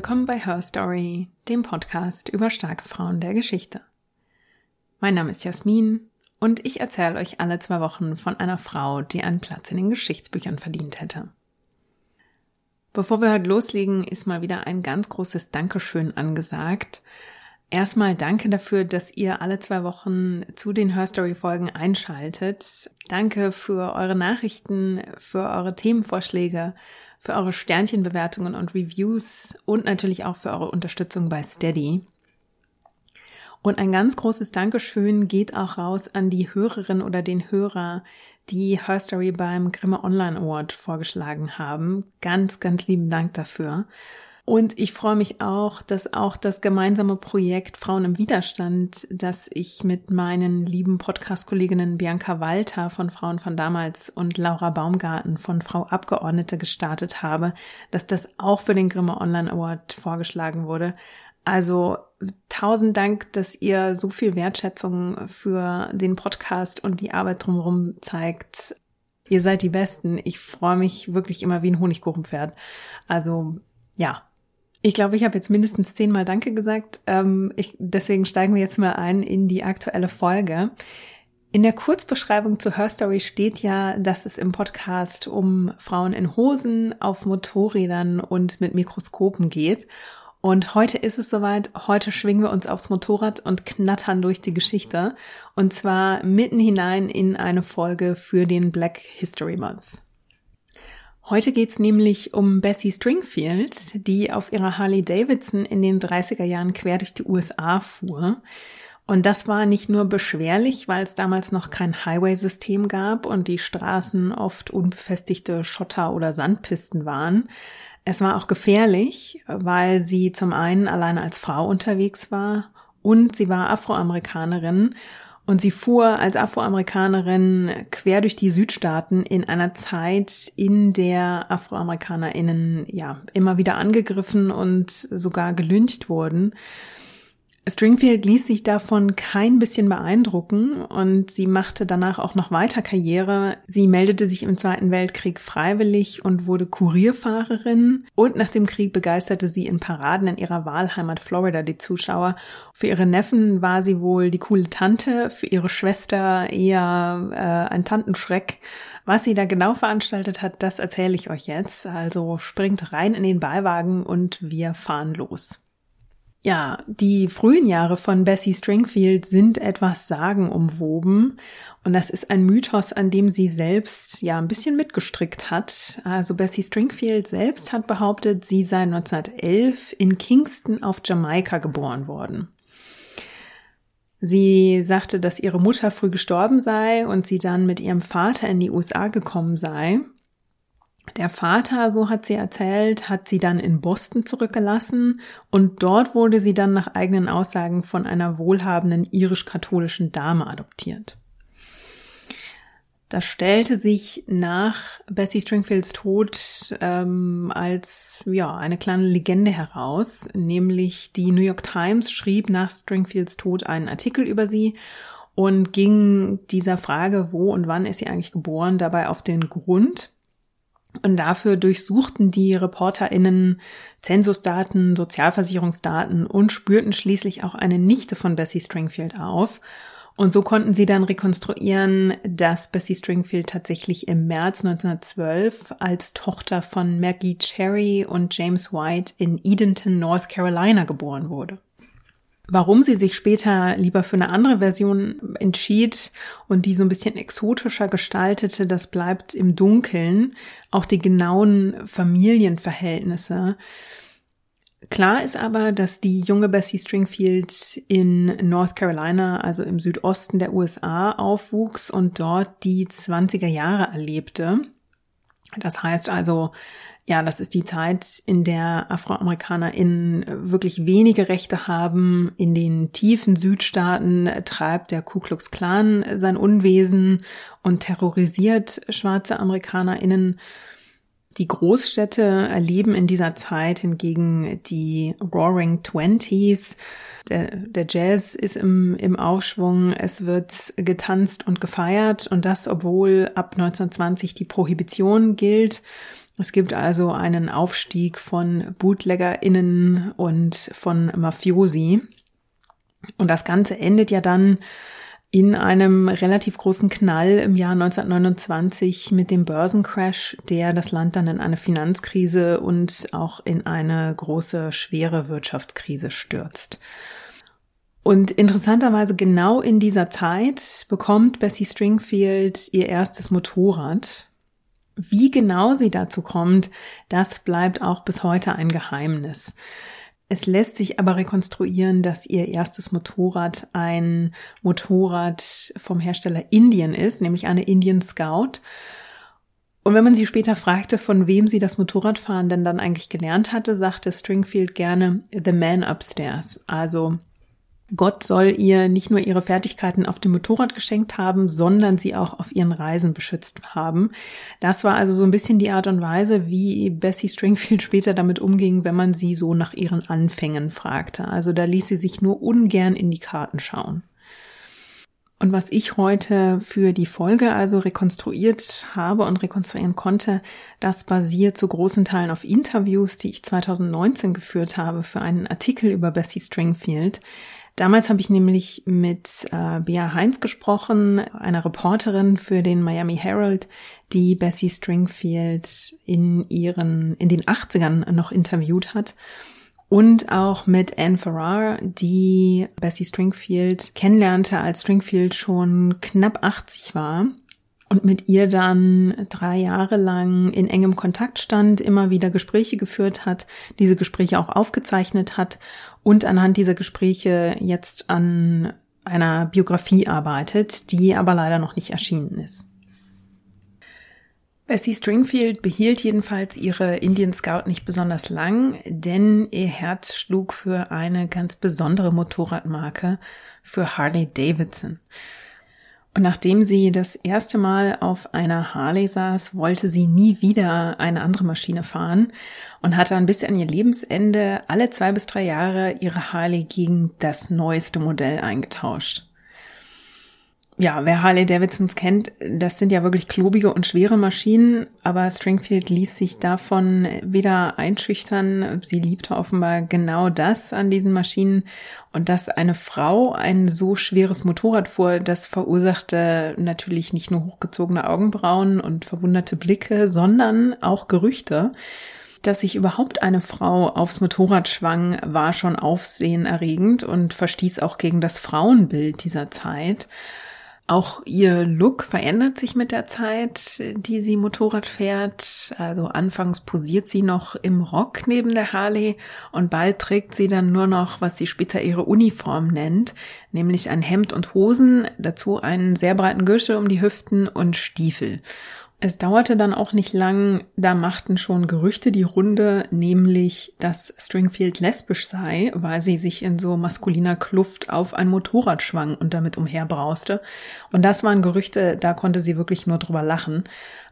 Willkommen bei Her Story, dem Podcast über starke Frauen der Geschichte. Mein Name ist Jasmin und ich erzähle euch alle zwei Wochen von einer Frau, die einen Platz in den Geschichtsbüchern verdient hätte. Bevor wir heute loslegen, ist mal wieder ein ganz großes Dankeschön angesagt. Erstmal danke dafür, dass ihr alle zwei Wochen zu den Hörstory-Folgen einschaltet. Danke für eure Nachrichten, für eure Themenvorschläge, für eure Sternchenbewertungen und Reviews und natürlich auch für eure Unterstützung bei Steady. Und ein ganz großes Dankeschön geht auch raus an die Hörerin oder den Hörer, die Herstory beim Grimme Online Award vorgeschlagen haben. Ganz, ganz lieben Dank dafür. Und ich freue mich auch, dass auch das gemeinsame Projekt Frauen im Widerstand, das ich mit meinen lieben Podcast-Kolleginnen Bianca Walter von Frauen von damals und Laura Baumgarten von Frau Abgeordnete gestartet habe, dass das auch für den Grimme Online Award vorgeschlagen wurde. Also tausend Dank, dass ihr so viel Wertschätzung für den Podcast und die Arbeit drumherum zeigt. Ihr seid die Besten. Ich freue mich wirklich immer wie ein Honigkuchenpferd. Also ja, ich glaube, ich habe jetzt mindestens zehnmal Danke gesagt. Ähm, ich, deswegen steigen wir jetzt mal ein in die aktuelle Folge. In der Kurzbeschreibung zu Her Story steht ja, dass es im Podcast um Frauen in Hosen, auf Motorrädern und mit Mikroskopen geht. Und heute ist es soweit. Heute schwingen wir uns aufs Motorrad und knattern durch die Geschichte. Und zwar mitten hinein in eine Folge für den Black History Month. Heute geht's nämlich um Bessie Stringfield, die auf ihrer Harley Davidson in den 30er Jahren quer durch die USA fuhr. Und das war nicht nur beschwerlich, weil es damals noch kein Highway-System gab und die Straßen oft unbefestigte Schotter- oder Sandpisten waren. Es war auch gefährlich, weil sie zum einen alleine als Frau unterwegs war und sie war Afroamerikanerin und sie fuhr als Afroamerikanerin quer durch die Südstaaten in einer Zeit, in der AfroamerikanerInnen ja immer wieder angegriffen und sogar gelyncht wurden. Stringfield ließ sich davon kein bisschen beeindrucken und sie machte danach auch noch weiter Karriere. Sie meldete sich im Zweiten Weltkrieg freiwillig und wurde Kurierfahrerin und nach dem Krieg begeisterte sie in Paraden in ihrer Wahlheimat Florida die Zuschauer. Für ihre Neffen war sie wohl die coole Tante, für ihre Schwester eher äh, ein Tantenschreck. Was sie da genau veranstaltet hat, das erzähle ich euch jetzt. Also springt rein in den Beiwagen und wir fahren los. Ja, die frühen Jahre von Bessie Stringfield sind etwas sagenumwoben und das ist ein Mythos, an dem sie selbst ja ein bisschen mitgestrickt hat. Also Bessie Stringfield selbst hat behauptet, sie sei 1911 in Kingston auf Jamaika geboren worden. Sie sagte, dass ihre Mutter früh gestorben sei und sie dann mit ihrem Vater in die USA gekommen sei. Der Vater, so hat sie erzählt, hat sie dann in Boston zurückgelassen und dort wurde sie dann nach eigenen Aussagen von einer wohlhabenden irisch-katholischen Dame adoptiert. Das stellte sich nach Bessie Stringfields Tod ähm, als ja eine kleine Legende heraus, nämlich die New York Times schrieb nach Stringfields Tod einen Artikel über sie und ging dieser Frage, wo und wann ist sie eigentlich geboren, dabei auf den Grund. Und dafür durchsuchten die ReporterInnen Zensusdaten, Sozialversicherungsdaten und spürten schließlich auch eine Nichte von Bessie Stringfield auf. Und so konnten sie dann rekonstruieren, dass Bessie Stringfield tatsächlich im März 1912 als Tochter von Maggie Cherry und James White in Edenton, North Carolina geboren wurde. Warum sie sich später lieber für eine andere Version entschied und die so ein bisschen exotischer gestaltete, das bleibt im Dunkeln. Auch die genauen Familienverhältnisse. Klar ist aber, dass die junge Bessie Stringfield in North Carolina, also im Südosten der USA, aufwuchs und dort die 20er Jahre erlebte. Das heißt also, ja, das ist die Zeit, in der AfroamerikanerInnen wirklich wenige Rechte haben. In den tiefen Südstaaten treibt der Ku Klux Klan sein Unwesen und terrorisiert schwarze AmerikanerInnen. Die Großstädte erleben in dieser Zeit hingegen die Roaring Twenties. Der, der Jazz ist im, im Aufschwung, es wird getanzt und gefeiert und das, obwohl ab 1920 die Prohibition gilt Es gibt also einen Aufstieg von BootleggerInnen und von Mafiosi. Und das Ganze endet ja dann in einem relativ großen Knall im Jahr 1929 mit dem Börsencrash, der das Land dann in eine Finanzkrise und auch in eine große, schwere Wirtschaftskrise stürzt. Und interessanterweise genau in dieser Zeit bekommt Bessie Stringfield ihr erstes Motorrad. Wie genau sie dazu kommt, das bleibt auch bis heute ein Geheimnis. Es lässt sich aber rekonstruieren, dass ihr erstes Motorrad ein Motorrad vom Hersteller Indian ist, nämlich eine Indian Scout. Und wenn man sie später fragte, von wem sie das Motorradfahren denn dann eigentlich gelernt hatte, sagte Stringfield gerne The Man Upstairs, also Gott soll ihr nicht nur ihre Fertigkeiten auf dem Motorrad geschenkt haben, sondern sie auch auf ihren Reisen beschützt haben. Das war also so ein bisschen die Art und Weise, wie Bessie Stringfield später damit umging, wenn man sie so nach ihren Anfängen fragte. Also da ließ sie sich nur ungern in die Karten schauen. Und was ich heute für die Folge also rekonstruiert habe und rekonstruieren konnte, das basiert zu großen Teilen auf Interviews, die ich 2019 geführt habe für einen Artikel über Bessie Stringfield. Damals habe ich nämlich mit äh, Bea Heinz gesprochen, einer Reporterin für den Miami Herald, die Bessie Stringfield in ihren, in den 80ern noch interviewt hat. Und auch mit Anne Farrar, die Bessie Stringfield kennenlernte, als Stringfield schon knapp 80 war und mit ihr dann drei Jahre lang in engem Kontakt stand, immer wieder Gespräche geführt hat, diese Gespräche auch aufgezeichnet hat und anhand dieser Gespräche jetzt an einer Biografie arbeitet, die aber leider noch nicht erschienen ist. Bessie Stringfield behielt jedenfalls ihre Indian Scout nicht besonders lang, denn ihr Herz schlug für eine ganz besondere Motorradmarke, für Harley Davidson. Und nachdem sie das erste Mal auf einer Harley saß, wollte sie nie wieder eine andere Maschine fahren und hat dann bis an ihr Lebensende alle zwei bis drei Jahre ihre Harley gegen das neueste Modell eingetauscht ja, wer Harley Davidsons kennt, das sind ja wirklich klobige und schwere Maschinen, aber Stringfield ließ sich davon weder einschüchtern. Sie liebte offenbar genau das an diesen Maschinen und dass eine Frau ein so schweres Motorrad fuhr, das verursachte natürlich nicht nur hochgezogene Augenbrauen und verwunderte Blicke, sondern auch Gerüchte. Dass sich überhaupt eine Frau aufs Motorrad schwang, war schon aufsehenerregend und verstieß auch gegen das Frauenbild dieser Zeit. Auch ihr Look verändert sich mit der Zeit, die sie Motorrad fährt. Also anfangs posiert sie noch im Rock neben der Harley und bald trägt sie dann nur noch, was sie später ihre Uniform nennt, nämlich ein Hemd und Hosen, dazu einen sehr breiten Gürtel um die Hüften und Stiefel. Es dauerte dann auch nicht lang, da machten schon Gerüchte die Runde, nämlich, dass Stringfield lesbisch sei, weil sie sich in so maskuliner Kluft auf ein Motorrad schwang und damit umherbrauste. Und das waren Gerüchte, da konnte sie wirklich nur drüber lachen.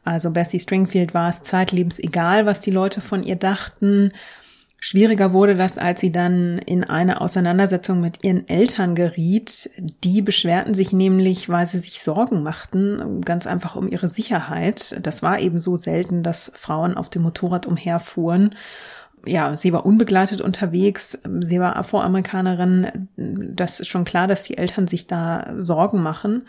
Also Bessie Stringfield war es zeitlebens egal, was die Leute von ihr dachten. Schwieriger wurde das, als sie dann in eine Auseinandersetzung mit ihren Eltern geriet. Die beschwerten sich nämlich, weil sie sich Sorgen machten, ganz einfach um ihre Sicherheit. Das war eben so selten, dass Frauen auf dem Motorrad umherfuhren. Ja, sie war unbegleitet unterwegs, sie war Afroamerikanerin. Das ist schon klar, dass die Eltern sich da Sorgen machen.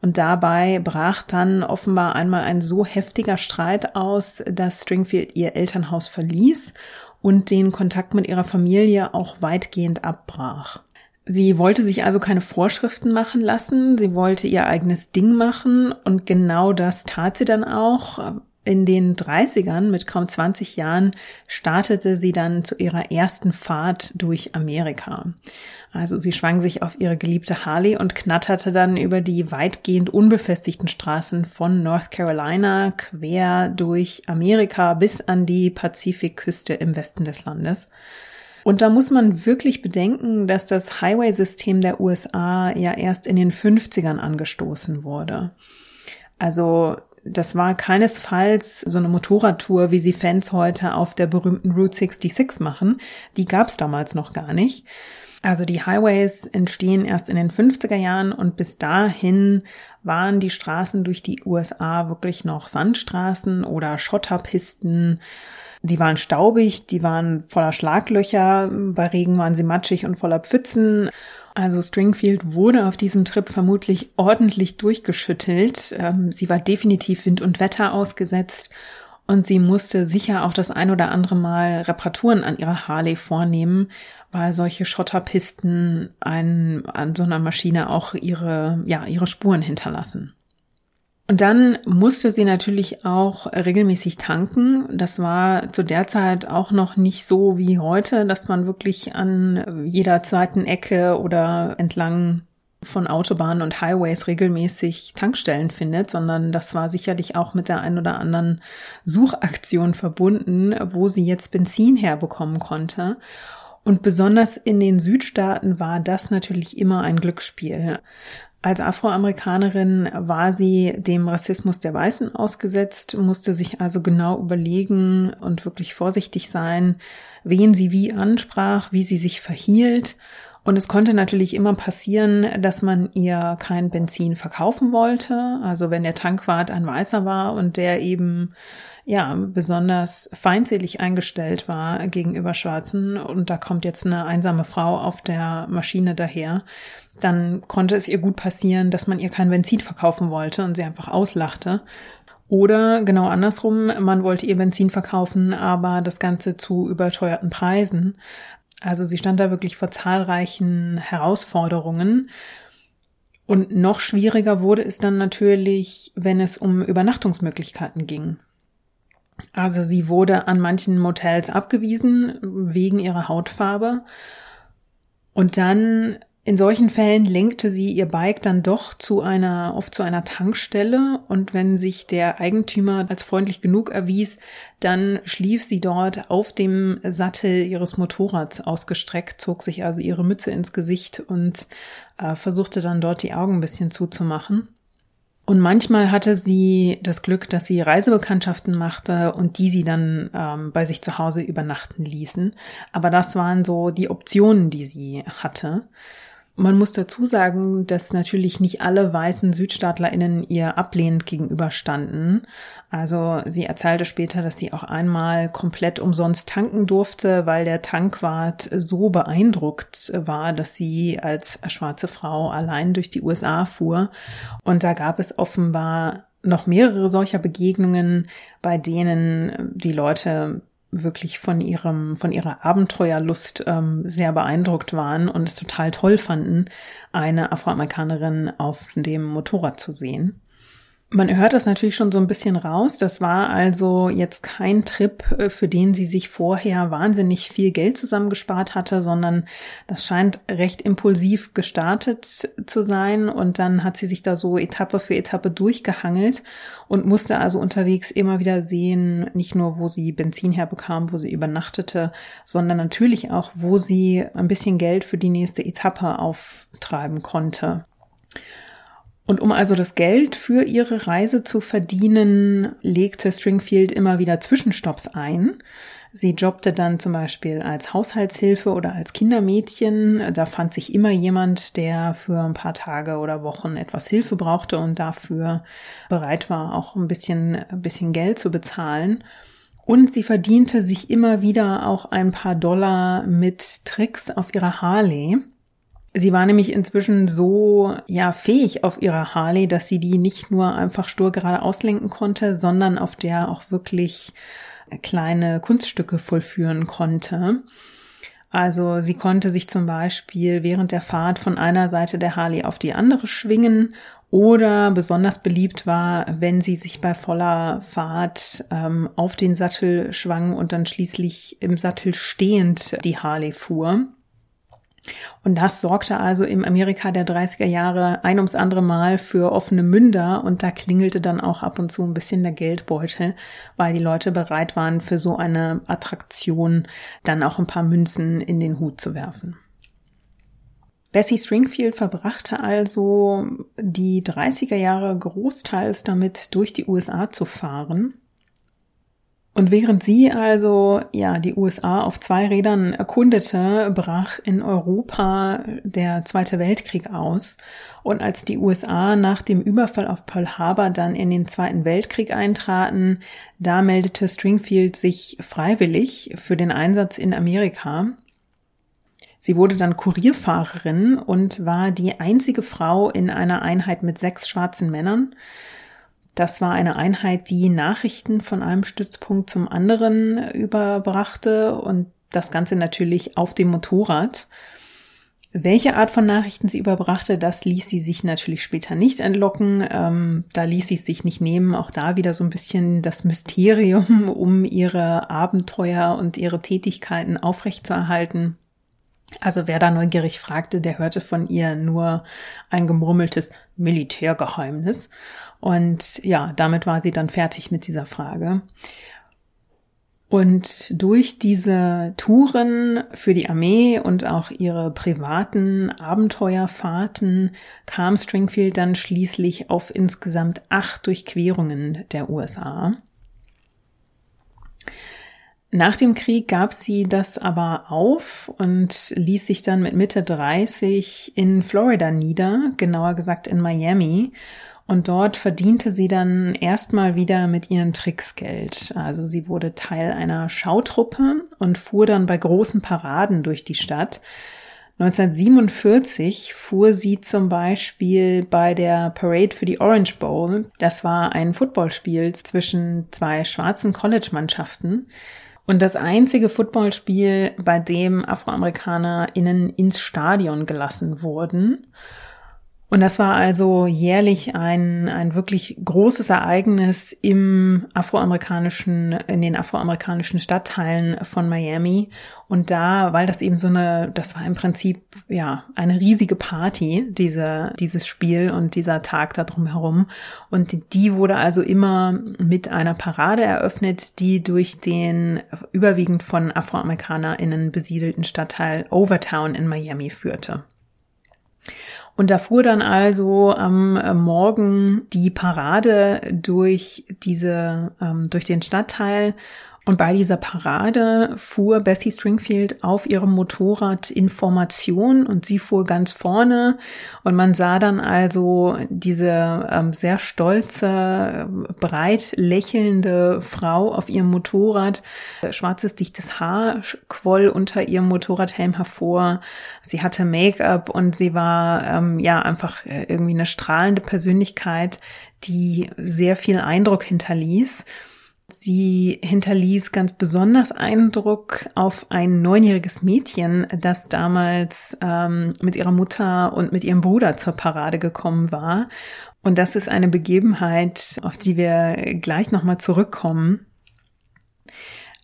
Und dabei brach dann offenbar einmal ein so heftiger Streit aus, dass Stringfield ihr Elternhaus verließ und den Kontakt mit ihrer Familie auch weitgehend abbrach. Sie wollte sich also keine Vorschriften machen lassen, sie wollte ihr eigenes Ding machen und genau das tat sie dann auch. In den 30ern, mit kaum 20 Jahren, startete sie dann zu ihrer ersten Fahrt durch Amerika. Also sie schwang sich auf ihre geliebte Harley und knatterte dann über die weitgehend unbefestigten Straßen von North Carolina quer durch Amerika bis an die Pazifikküste im Westen des Landes. Und da muss man wirklich bedenken, dass das Highway-System der USA ja erst in den 50ern angestoßen wurde. Also das war keinesfalls so eine Motorradtour, wie sie Fans heute auf der berühmten Route 66 machen. Die gab's damals noch gar nicht. Also die Highways entstehen erst in den 50er Jahren und bis dahin waren die Straßen durch die USA wirklich noch Sandstraßen oder Schotterpisten. Die waren staubig, die waren voller Schlaglöcher, bei Regen waren sie matschig und voller Pfützen. Also Stringfield wurde auf diesem Trip vermutlich ordentlich durchgeschüttelt. Ähm, sie war definitiv Wind und Wetter ausgesetzt und sie musste sicher auch das ein oder andere Mal Reparaturen an ihrer Harley vornehmen, weil solche Schotterpisten an so einer Maschine auch ihre, ja, ihre Spuren hinterlassen. Und dann musste sie natürlich auch regelmäßig tanken. Das war zu der Zeit auch noch nicht so wie heute, dass man wirklich an jeder zweiten Ecke oder entlang von Autobahnen und Highways regelmäßig Tankstellen findet, sondern das war sicherlich auch mit der ein oder anderen Suchaktion verbunden, wo sie jetzt Benzin herbekommen konnte. Und besonders in den Südstaaten war das natürlich immer ein Glücksspiel. Als Afroamerikanerin war sie dem Rassismus der Weißen ausgesetzt, musste sich also genau überlegen und wirklich vorsichtig sein, wen sie wie ansprach, wie sie sich verhielt. Und es konnte natürlich immer passieren, dass man ihr kein Benzin verkaufen wollte. Also wenn der Tankwart ein Weißer war und der eben ja, besonders feindselig eingestellt war gegenüber Schwarzen und da kommt jetzt eine einsame Frau auf der Maschine daher, dann konnte es ihr gut passieren, dass man ihr kein Benzin verkaufen wollte und sie einfach auslachte. Oder genau andersrum, man wollte ihr Benzin verkaufen, aber das Ganze zu überteuerten Preisen. Also sie stand da wirklich vor zahlreichen Herausforderungen. Und noch schwieriger wurde es dann natürlich, wenn es um Übernachtungsmöglichkeiten ging. Also sie wurde an manchen Motels abgewiesen wegen ihrer Hautfarbe. Und dann in solchen Fällen lenkte sie ihr Bike dann doch zu einer, oft zu einer Tankstelle und wenn sich der Eigentümer als freundlich genug erwies, dann schlief sie dort auf dem Sattel ihres Motorrads ausgestreckt, zog sich also ihre Mütze ins Gesicht und äh, versuchte dann dort die Augen ein bisschen zuzumachen. Und manchmal hatte sie das Glück, dass sie Reisebekanntschaften machte und die sie dann ähm, bei sich zu Hause übernachten ließen. Aber das waren so die Optionen, die sie hatte. Man muss dazu sagen, dass natürlich nicht alle weißen SüdstaatlerInnen ihr ablehnend gegenüberstanden. Also sie erzählte später, dass sie auch einmal komplett umsonst tanken durfte, weil der Tankwart so beeindruckt war, dass sie als schwarze Frau allein durch die USA fuhr. Und da gab es offenbar noch mehrere solcher Begegnungen, bei denen die Leute wirklich von ihrem, von ihrer Abenteuerlust ähm, sehr beeindruckt waren und es total toll fanden, eine Afroamerikanerin auf dem Motorrad zu sehen. Man hört das natürlich schon so ein bisschen raus. Das war also jetzt kein Trip, äh, für den sie sich vorher wahnsinnig viel Geld zusammengespart hatte, sondern das scheint recht impulsiv gestartet zu sein. Und dann hat sie sich da so Etappe für Etappe durchgehangelt und musste also unterwegs immer wieder sehen, nicht nur, wo sie Benzin herbekam, wo sie übernachtete, sondern natürlich auch, wo sie ein bisschen Geld für die nächste Etappe auftreiben konnte. Und um also das Geld für ihre Reise zu verdienen, legte Stringfield immer wieder Zwischenstopps ein. Sie jobbte dann zum Beispiel als Haushaltshilfe oder als Kindermädchen. Da fand sich immer jemand, der für ein paar Tage oder Wochen etwas Hilfe brauchte und dafür bereit war, auch ein bisschen, ein bisschen Geld zu bezahlen. Und sie verdiente sich immer wieder auch ein paar Dollar mit Tricks auf ihrer Harley. Sie war nämlich inzwischen so, ja, fähig auf ihrer Harley, dass sie die nicht nur einfach stur gerade auslenken konnte, sondern auf der auch wirklich kleine Kunststücke vollführen konnte. Also sie konnte sich zum Beispiel während der Fahrt von einer Seite der Harley auf die andere schwingen oder besonders beliebt war, wenn sie sich bei voller Fahrt ähm, auf den Sattel schwang und dann schließlich im Sattel stehend die Harley fuhr. Und das sorgte also im Amerika der 30er Jahre ein ums andere Mal für offene Münder und da klingelte dann auch ab und zu ein bisschen der Geldbeutel, weil die Leute bereit waren, für so eine Attraktion dann auch ein paar Münzen in den Hut zu werfen. Bessie Stringfield verbrachte also die 30er Jahre großteils damit, durch die USA zu fahren Und während sie also ja die USA auf zwei Rädern erkundete, brach in Europa der Zweite Weltkrieg aus. Und als die USA nach dem Überfall auf Pearl Harbor dann in den Zweiten Weltkrieg eintraten, da meldete Stringfield sich freiwillig für den Einsatz in Amerika. Sie wurde dann Kurierfahrerin und war die einzige Frau in einer Einheit mit sechs schwarzen Männern. Das war eine Einheit, die Nachrichten von einem Stützpunkt zum anderen überbrachte und das Ganze natürlich auf dem Motorrad. Welche Art von Nachrichten sie überbrachte, das ließ sie sich natürlich später nicht entlocken. Ähm, da ließ sie sich nicht nehmen. Auch da wieder so ein bisschen das Mysterium um ihre Abenteuer und ihre Tätigkeiten aufrechtzuerhalten. Also wer da neugierig fragte, der hörte von ihr nur ein gemurmeltes Militärgeheimnis. Und ja, damit war sie dann fertig mit dieser Frage. Und durch diese Touren für die Armee und auch ihre privaten Abenteuerfahrten kam Stringfield dann schließlich auf insgesamt acht Durchquerungen der USA. Nach dem Krieg gab sie das aber auf und ließ sich dann mit Mitte 30 in Florida nieder, genauer gesagt in Miami und dort verdiente sie dann erstmal wieder mit ihren Tricks Geld. Also sie wurde Teil einer Schautruppe und fuhr dann bei großen Paraden durch die Stadt. 1947 fuhr sie zum Beispiel bei der Parade für die Orange Bowl. Das war ein Footballspiel zwischen zwei schwarzen College-Mannschaften. Und das einzige Footballspiel, bei dem AfroamerikanerInnen ins Stadion gelassen wurden. Und das war also jährlich ein, ein wirklich großes Ereignis im afroamerikanischen, in den afroamerikanischen Stadtteilen von Miami. Und da, weil das eben so eine, das war im Prinzip, ja, eine riesige Party, diese, dieses Spiel und dieser Tag da drumherum. Und die wurde also immer mit einer Parade eröffnet, die durch den überwiegend von AfroamerikanerInnen besiedelten Stadtteil Overtown in Miami führte. Und da fuhr dann also am äh, Morgen die Parade durch diese, ähm, durch den Stadtteil und bei dieser Parade fuhr Bessie Stringfield auf ihrem Motorrad in Formation und sie fuhr ganz vorne und man sah dann also diese ähm, sehr stolze, breit lächelnde Frau auf ihrem Motorrad. Schwarzes, dichtes Haar quoll unter ihrem Motorradhelm hervor. Sie hatte Make-up und sie war ähm, ja einfach äh, irgendwie eine strahlende Persönlichkeit, die sehr viel Eindruck hinterließ. Sie hinterließ ganz besonders Eindruck auf ein neunjähriges Mädchen, das damals ähm, mit ihrer Mutter und mit ihrem Bruder zur Parade gekommen war. Und das ist eine Begebenheit, auf die wir gleich nochmal zurückkommen.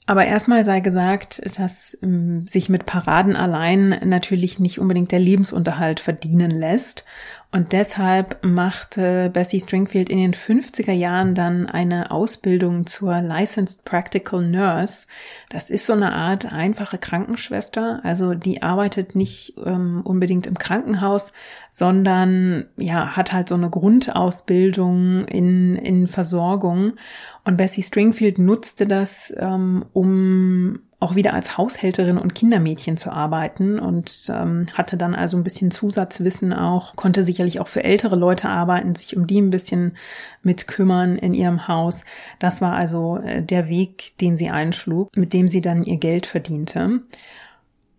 Aber erstmal sei gesagt, dass ähm, sich mit Paraden allein natürlich nicht unbedingt der Lebensunterhalt verdienen lässt und deshalb machte Bessie Stringfield in den 50er Jahren dann eine Ausbildung zur Licensed Practical Nurse. Das ist so eine Art einfache Krankenschwester. Also die arbeitet nicht ähm, unbedingt im Krankenhaus, sondern ja, hat halt so eine Grundausbildung in, in Versorgung. Und Bessie Stringfield nutzte das, ähm, um auch wieder als Haushälterin und Kindermädchen zu arbeiten und ähm, hatte dann also ein bisschen Zusatzwissen auch, konnte sicherlich auch für ältere Leute arbeiten, sich um die ein bisschen mit kümmern in ihrem Haus. Das war also äh, der Weg, den sie einschlug, mit dem sie dann ihr Geld verdiente.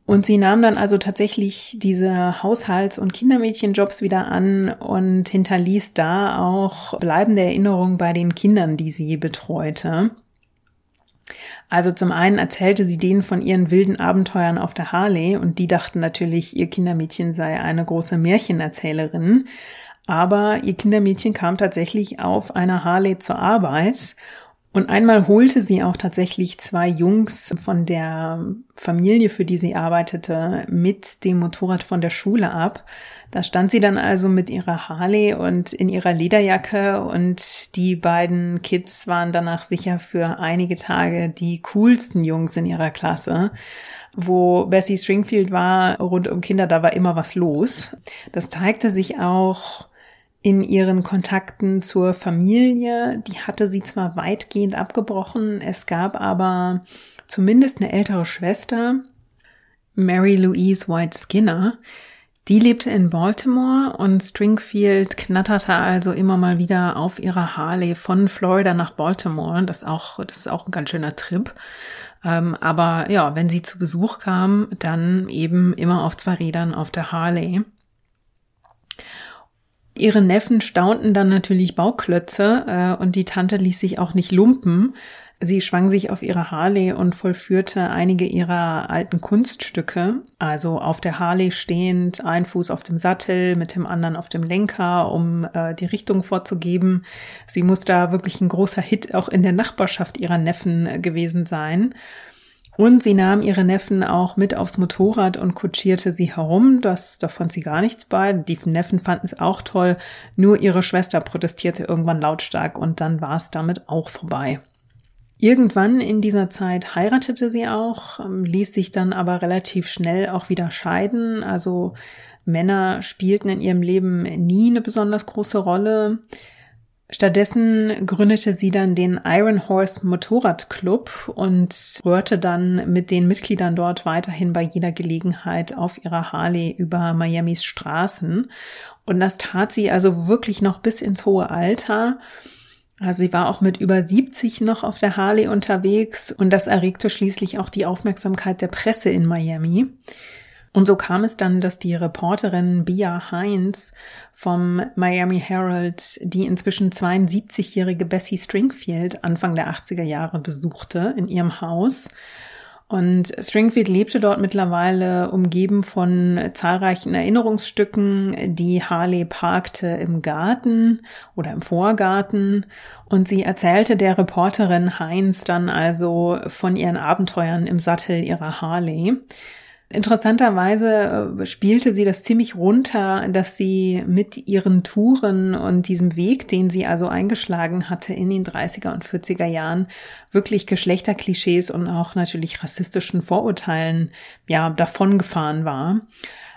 Und sie nahm dann also tatsächlich diese Haushalts- und Kindermädchenjobs wieder an und hinterließ da auch bleibende Erinnerungen bei den Kindern, die sie betreute. Also zum einen erzählte sie denen von ihren wilden Abenteuern auf der Harley und die dachten natürlich, ihr Kindermädchen sei eine große Märchenerzählerin. Aber ihr Kindermädchen kam tatsächlich auf einer Harley zur Arbeit und einmal holte sie auch tatsächlich zwei Jungs von der Familie, für die sie arbeitete, mit dem Motorrad von der Schule ab. Da stand sie dann also mit ihrer Harley und in ihrer Lederjacke und die beiden Kids waren danach sicher für einige Tage die coolsten Jungs in ihrer Klasse. Wo Bessie Stringfield war, rund um Kinder, da war immer was los. Das zeigte sich auch in ihren Kontakten zur Familie. Die hatte sie zwar weitgehend abgebrochen, es gab aber zumindest eine ältere Schwester, Mary Louise White Skinner, die lebte in Baltimore und Stringfield knatterte also immer mal wieder auf ihrer Harley von Florida nach Baltimore. Das ist auch, das ist auch ein ganz schöner Trip. Ähm, aber ja, wenn sie zu Besuch kam, dann eben immer auf zwei Rädern auf der Harley. Ihre Neffen staunten dann natürlich Bauklötze äh, und die Tante ließ sich auch nicht lumpen. Sie schwang sich auf ihre Harley und vollführte einige ihrer alten Kunststücke, also auf der Harley stehend, ein Fuß auf dem Sattel, mit dem anderen auf dem Lenker, um äh, die Richtung vorzugeben. Sie muss da wirklich ein großer Hit auch in der Nachbarschaft ihrer Neffen äh, gewesen sein. Und sie nahm ihre Neffen auch mit aufs Motorrad und kutschierte sie herum. Das, da fand sie gar nichts bei. Die Neffen fanden es auch toll. Nur ihre Schwester protestierte irgendwann lautstark und dann war es damit auch vorbei. Irgendwann in dieser Zeit heiratete sie auch, ähm, ließ sich dann aber relativ schnell auch wieder scheiden. Also Männer spielten in ihrem Leben nie eine besonders große Rolle. Stattdessen gründete sie dann den Iron Horse Motorradclub und rührte dann mit den Mitgliedern dort weiterhin bei jeder Gelegenheit auf ihrer Harley über Miamis Straßen. Und das tat sie also wirklich noch bis ins hohe Alter. Also sie war auch mit über 70 noch auf der Harley unterwegs und das erregte schließlich auch die Aufmerksamkeit der Presse in Miami. Und so kam es dann, dass die Reporterin Bia Heinz vom Miami Herald die inzwischen 72-jährige Bessie Stringfield Anfang der 80er Jahre besuchte in ihrem Haus und Stringfield lebte dort mittlerweile umgeben von zahlreichen Erinnerungsstücken. Die Harley parkte im Garten oder im Vorgarten und sie erzählte der Reporterin Heinz dann also von ihren Abenteuern im Sattel ihrer Harley. Interessanterweise äh, spielte sie das ziemlich runter, dass sie mit ihren Touren und diesem Weg, den sie also eingeschlagen hatte in den 30er und 40er Jahren, wirklich Geschlechterklischees und auch natürlich rassistischen Vorurteilen, ja, davongefahren war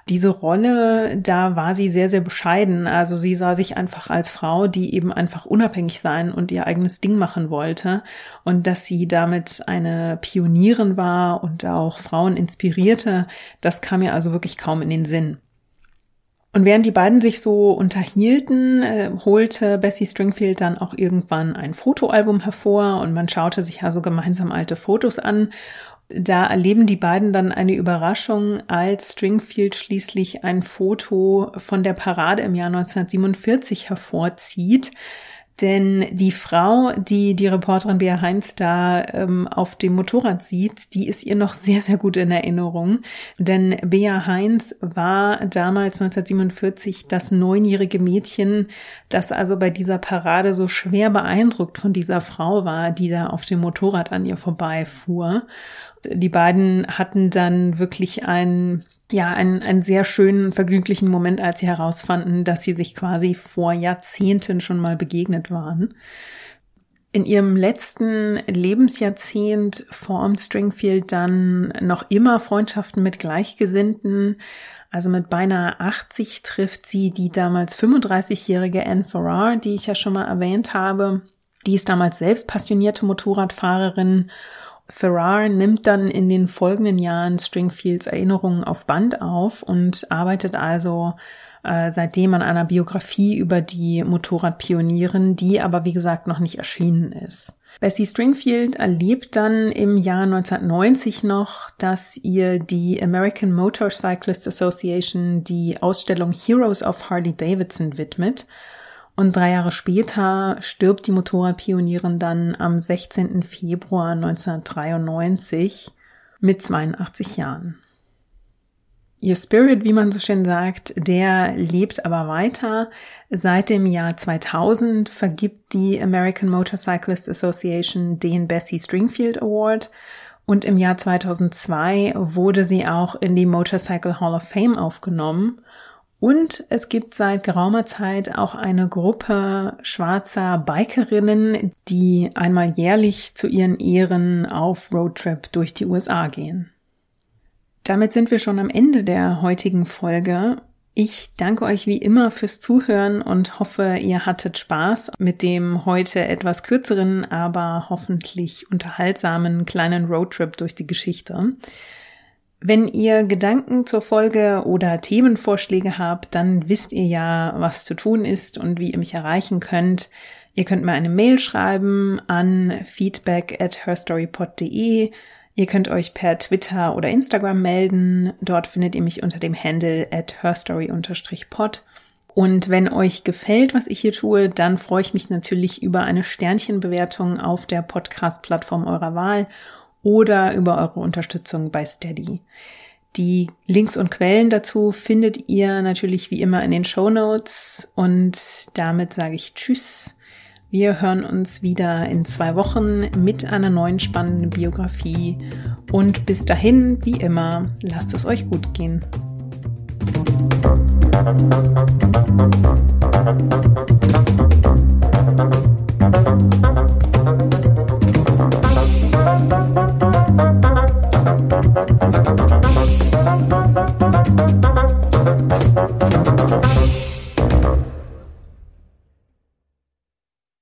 diese Rolle, da war sie sehr, sehr bescheiden. Also sie sah sich einfach als Frau, die eben einfach unabhängig sein und ihr eigenes Ding machen wollte. Und dass sie damit eine Pionierin war und auch Frauen inspirierte, das kam mir also wirklich kaum in den Sinn. Und während die beiden sich so unterhielten, äh, holte Bessie Stringfield dann auch irgendwann ein Fotoalbum hervor und man schaute sich also gemeinsam alte Fotos an da erleben die beiden dann eine Überraschung, als Stringfield schließlich ein Foto von der Parade im Jahr 1947 hervorzieht. Denn die Frau, die die Reporterin Bea Heinz da ähm, auf dem Motorrad sieht, die ist ihr noch sehr, sehr gut in Erinnerung. Denn Bea Heinz war damals 1947 das neunjährige Mädchen, das also bei dieser Parade so schwer beeindruckt von dieser Frau war, die da auf dem Motorrad an ihr vorbeifuhr. Die beiden hatten dann wirklich ein ja, einen, einen sehr schönen, vergnüglichen Moment, als sie herausfanden, dass sie sich quasi vor Jahrzehnten schon mal begegnet waren. In ihrem letzten Lebensjahrzehnt formt Stringfield dann noch immer Freundschaften mit Gleichgesinnten. Also mit beinahe 80 trifft sie die damals 35-jährige Anne Farrar, die ich ja schon mal erwähnt habe. Die ist damals selbst passionierte Motorradfahrerin Farrar nimmt dann in den folgenden Jahren Stringfields Erinnerungen auf Band auf und arbeitet also äh, seitdem an einer Biografie über die Motorradpionierin, die aber wie gesagt noch nicht erschienen ist. Bessie Stringfield erlebt dann im Jahr 1990 noch, dass ihr die American Motorcyclist Association die Ausstellung Heroes of Harley Davidson widmet und drei Jahre später stirbt die Motorradpionierin dann am 16. Februar 1993 mit 82 Jahren. Ihr Spirit, wie man so schön sagt, der lebt aber weiter. Seit dem Jahr 2000 vergibt die American Motorcyclist Association den Bessie Stringfield Award und im Jahr 2002 wurde sie auch in die Motorcycle Hall of Fame aufgenommen und es gibt seit geraumer Zeit auch eine Gruppe schwarzer Bikerinnen, die einmal jährlich zu ihren Ehren auf Roadtrip durch die USA gehen. Damit sind wir schon am Ende der heutigen Folge. Ich danke euch wie immer fürs Zuhören und hoffe, ihr hattet Spaß mit dem heute etwas kürzeren, aber hoffentlich unterhaltsamen kleinen Roadtrip durch die Geschichte. Wenn ihr Gedanken zur Folge oder Themenvorschläge habt, dann wisst ihr ja, was zu tun ist und wie ihr mich erreichen könnt. Ihr könnt mir eine Mail schreiben an feedback at herstorypod.de. Ihr könnt euch per Twitter oder Instagram melden. Dort findet ihr mich unter dem Handle at herstory-pod. Und wenn euch gefällt, was ich hier tue, dann freue ich mich natürlich über eine Sternchenbewertung auf der Podcast-Plattform eurer Wahl oder über eure Unterstützung bei Steady. Die Links und Quellen dazu findet ihr natürlich wie immer in den Show Notes und damit sage ich Tschüss wir hören uns wieder in zwei Wochen mit einer neuen spannenden Biografie. Und bis dahin, wie immer, lasst es euch gut gehen. Musik